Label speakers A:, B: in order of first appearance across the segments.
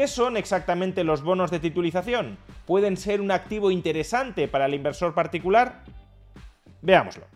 A: ¿Qué son exactamente los bonos de titulización? ¿Pueden ser un activo interesante para el inversor particular? Veámoslo.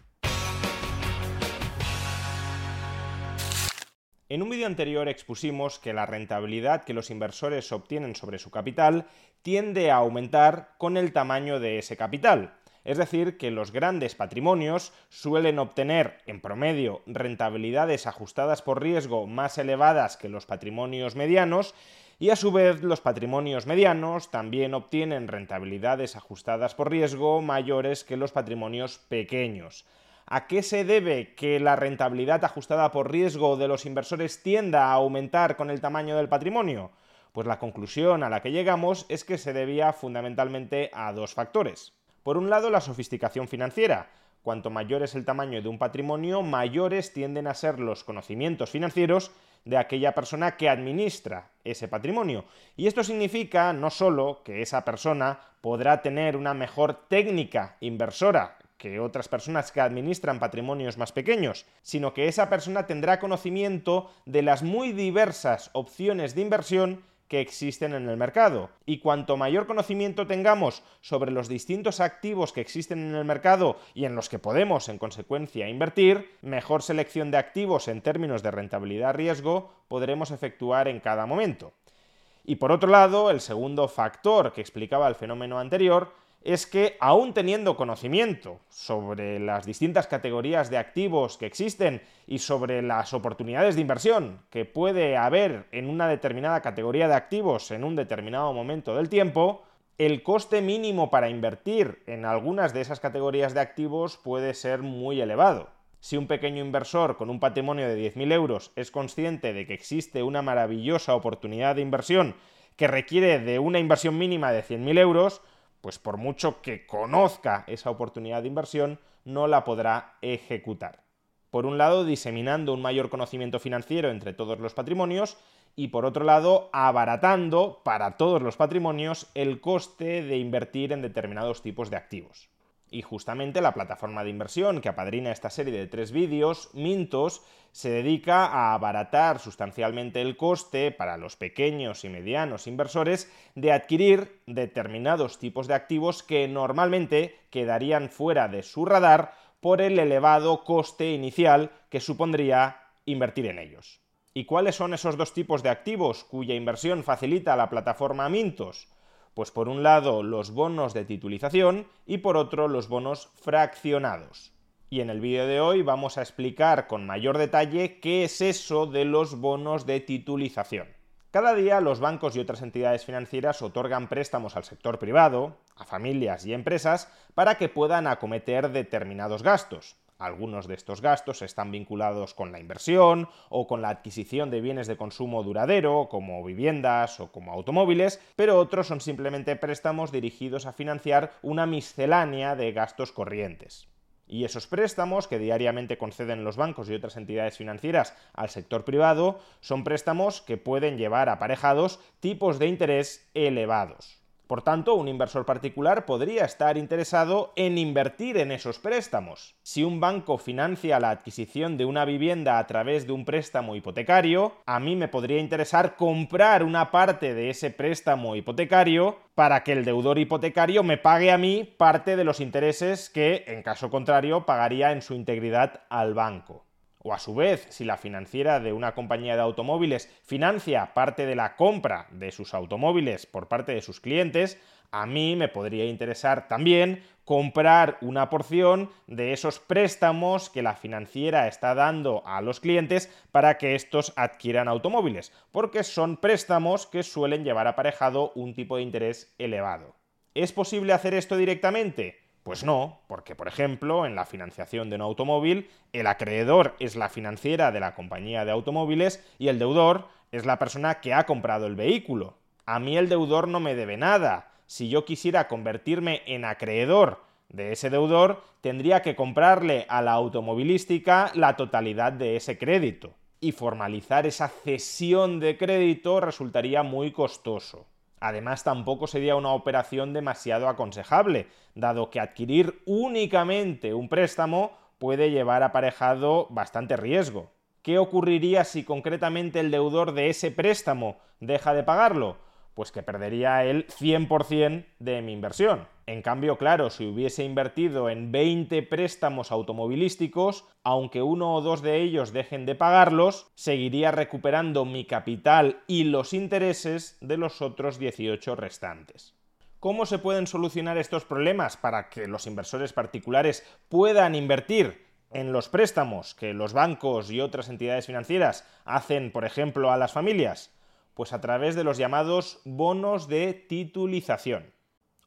A: En un vídeo anterior expusimos que la rentabilidad que los inversores obtienen sobre su capital tiende a aumentar con el tamaño de ese capital. Es decir, que los grandes patrimonios suelen obtener en promedio rentabilidades ajustadas por riesgo más elevadas que los patrimonios medianos y a su vez los patrimonios medianos también obtienen rentabilidades ajustadas por riesgo mayores que los patrimonios pequeños. ¿A qué se debe que la rentabilidad ajustada por riesgo de los inversores tienda a aumentar con el tamaño del patrimonio? Pues la conclusión a la que llegamos es que se debía fundamentalmente a dos factores. Por un lado, la sofisticación financiera. Cuanto mayor es el tamaño de un patrimonio, mayores tienden a ser los conocimientos financieros de aquella persona que administra ese patrimonio. Y esto significa no solo que esa persona podrá tener una mejor técnica inversora que otras personas que administran patrimonios más pequeños, sino que esa persona tendrá conocimiento de las muy diversas opciones de inversión que existen en el mercado. Y cuanto mayor conocimiento tengamos sobre los distintos activos que existen en el mercado y en los que podemos, en consecuencia, invertir, mejor selección de activos en términos de rentabilidad-riesgo podremos efectuar en cada momento. Y por otro lado, el segundo factor que explicaba el fenómeno anterior es que aún teniendo conocimiento sobre las distintas categorías de activos que existen y sobre las oportunidades de inversión que puede haber en una determinada categoría de activos en un determinado momento del tiempo, el coste mínimo para invertir en algunas de esas categorías de activos puede ser muy elevado. Si un pequeño inversor con un patrimonio de 10.000 euros es consciente de que existe una maravillosa oportunidad de inversión que requiere de una inversión mínima de 100.000 euros, pues por mucho que conozca esa oportunidad de inversión, no la podrá ejecutar. Por un lado, diseminando un mayor conocimiento financiero entre todos los patrimonios y por otro lado, abaratando para todos los patrimonios el coste de invertir en determinados tipos de activos. Y justamente la plataforma de inversión que apadrina esta serie de tres vídeos, Mintos, se dedica a abaratar sustancialmente el coste para los pequeños y medianos inversores de adquirir determinados tipos de activos que normalmente quedarían fuera de su radar por el elevado coste inicial que supondría invertir en ellos. ¿Y cuáles son esos dos tipos de activos cuya inversión facilita la plataforma Mintos? Pues por un lado los bonos de titulización y por otro los bonos fraccionados. Y en el vídeo de hoy vamos a explicar con mayor detalle qué es eso de los bonos de titulización. Cada día los bancos y otras entidades financieras otorgan préstamos al sector privado, a familias y empresas, para que puedan acometer determinados gastos. Algunos de estos gastos están vinculados con la inversión o con la adquisición de bienes de consumo duradero, como viviendas o como automóviles, pero otros son simplemente préstamos dirigidos a financiar una miscelánea de gastos corrientes. Y esos préstamos que diariamente conceden los bancos y otras entidades financieras al sector privado son préstamos que pueden llevar aparejados tipos de interés elevados. Por tanto, un inversor particular podría estar interesado en invertir en esos préstamos. Si un banco financia la adquisición de una vivienda a través de un préstamo hipotecario, a mí me podría interesar comprar una parte de ese préstamo hipotecario para que el deudor hipotecario me pague a mí parte de los intereses que, en caso contrario, pagaría en su integridad al banco. O a su vez, si la financiera de una compañía de automóviles financia parte de la compra de sus automóviles por parte de sus clientes, a mí me podría interesar también comprar una porción de esos préstamos que la financiera está dando a los clientes para que estos adquieran automóviles, porque son préstamos que suelen llevar aparejado un tipo de interés elevado. ¿Es posible hacer esto directamente? Pues no, porque por ejemplo, en la financiación de un automóvil, el acreedor es la financiera de la compañía de automóviles y el deudor es la persona que ha comprado el vehículo. A mí el deudor no me debe nada. Si yo quisiera convertirme en acreedor de ese deudor, tendría que comprarle a la automovilística la totalidad de ese crédito. Y formalizar esa cesión de crédito resultaría muy costoso. Además, tampoco sería una operación demasiado aconsejable, dado que adquirir únicamente un préstamo puede llevar aparejado bastante riesgo. ¿Qué ocurriría si concretamente el deudor de ese préstamo deja de pagarlo? Pues que perdería el 100% de mi inversión. En cambio, claro, si hubiese invertido en 20 préstamos automovilísticos, aunque uno o dos de ellos dejen de pagarlos, seguiría recuperando mi capital y los intereses de los otros 18 restantes. ¿Cómo se pueden solucionar estos problemas para que los inversores particulares puedan invertir en los préstamos que los bancos y otras entidades financieras hacen, por ejemplo, a las familias? Pues a través de los llamados bonos de titulización.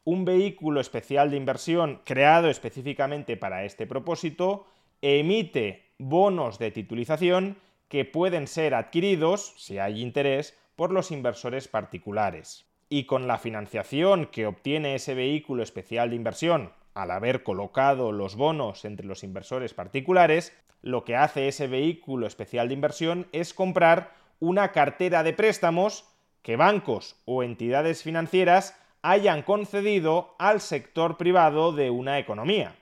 A: Un vehículo especial de inversión creado específicamente para este propósito emite bonos de titulización que pueden ser adquiridos, si hay interés, por los inversores particulares. Y con la financiación que obtiene ese vehículo especial de inversión al haber colocado los bonos entre los inversores particulares, lo que hace ese vehículo especial de inversión es comprar una cartera de préstamos que bancos o entidades financieras hayan concedido al sector privado de una economía.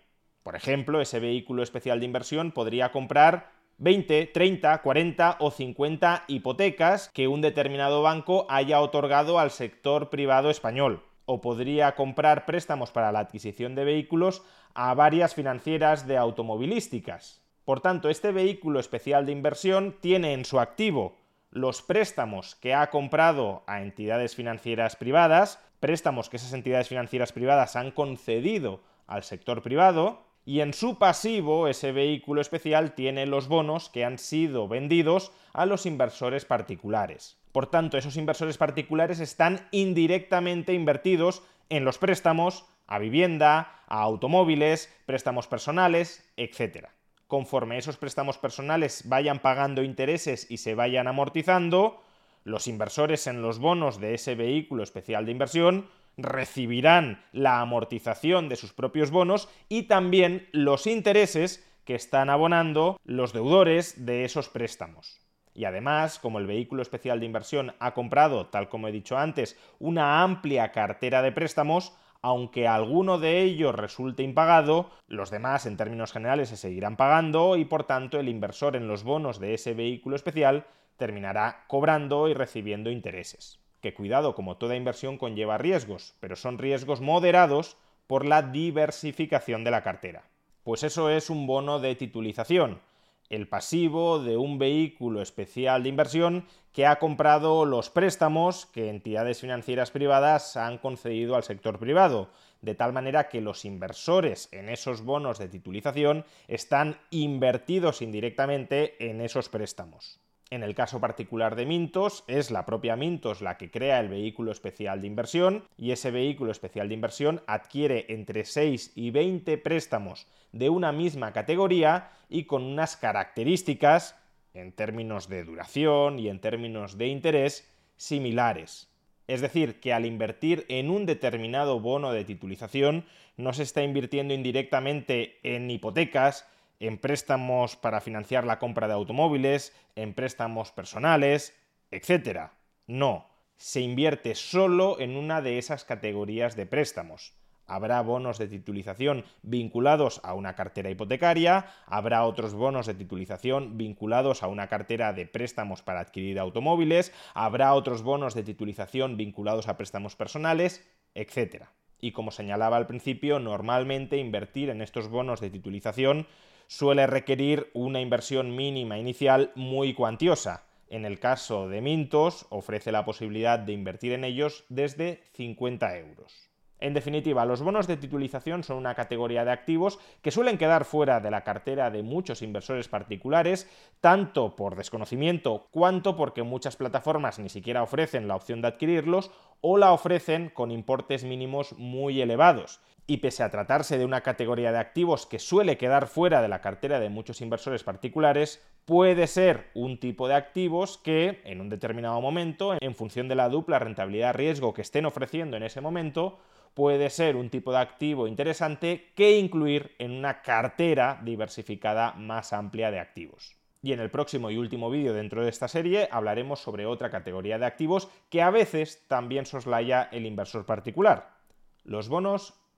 A: Por ejemplo, ese vehículo especial de inversión podría comprar 20, 30, 40 o 50 hipotecas que un determinado banco haya otorgado al sector privado español o podría comprar préstamos para la adquisición de vehículos a varias financieras de automovilísticas. Por tanto, este vehículo especial de inversión tiene en su activo los préstamos que ha comprado a entidades financieras privadas, préstamos que esas entidades financieras privadas han concedido al sector privado, y en su pasivo ese vehículo especial tiene los bonos que han sido vendidos a los inversores particulares. Por tanto, esos inversores particulares están indirectamente invertidos en los préstamos a vivienda, a automóviles, préstamos personales, etc. Conforme esos préstamos personales vayan pagando intereses y se vayan amortizando, los inversores en los bonos de ese vehículo especial de inversión recibirán la amortización de sus propios bonos y también los intereses que están abonando los deudores de esos préstamos. Y además, como el vehículo especial de inversión ha comprado, tal como he dicho antes, una amplia cartera de préstamos, aunque alguno de ellos resulte impagado, los demás en términos generales se seguirán pagando y por tanto el inversor en los bonos de ese vehículo especial terminará cobrando y recibiendo intereses. Que cuidado, como toda inversión conlleva riesgos, pero son riesgos moderados por la diversificación de la cartera. Pues eso es un bono de titulización el pasivo de un vehículo especial de inversión que ha comprado los préstamos que entidades financieras privadas han concedido al sector privado, de tal manera que los inversores en esos bonos de titulización están invertidos indirectamente en esos préstamos. En el caso particular de Mintos, es la propia Mintos la que crea el vehículo especial de inversión y ese vehículo especial de inversión adquiere entre 6 y 20 préstamos de una misma categoría y con unas características, en términos de duración y en términos de interés, similares. Es decir, que al invertir en un determinado bono de titulización no se está invirtiendo indirectamente en hipotecas, en préstamos para financiar la compra de automóviles, en préstamos personales, etc. No, se invierte solo en una de esas categorías de préstamos. Habrá bonos de titulización vinculados a una cartera hipotecaria, habrá otros bonos de titulización vinculados a una cartera de préstamos para adquirir automóviles, habrá otros bonos de titulización vinculados a préstamos personales, etc. Y como señalaba al principio, normalmente invertir en estos bonos de titulización suele requerir una inversión mínima inicial muy cuantiosa. En el caso de Mintos, ofrece la posibilidad de invertir en ellos desde 50 euros. En definitiva, los bonos de titulización son una categoría de activos que suelen quedar fuera de la cartera de muchos inversores particulares, tanto por desconocimiento cuanto porque muchas plataformas ni siquiera ofrecen la opción de adquirirlos o la ofrecen con importes mínimos muy elevados y pese a tratarse de una categoría de activos que suele quedar fuera de la cartera de muchos inversores particulares, puede ser un tipo de activos que en un determinado momento, en función de la dupla rentabilidad-riesgo que estén ofreciendo en ese momento, puede ser un tipo de activo interesante que incluir en una cartera diversificada más amplia de activos. Y en el próximo y último vídeo dentro de esta serie hablaremos sobre otra categoría de activos que a veces también soslaya el inversor particular, los bonos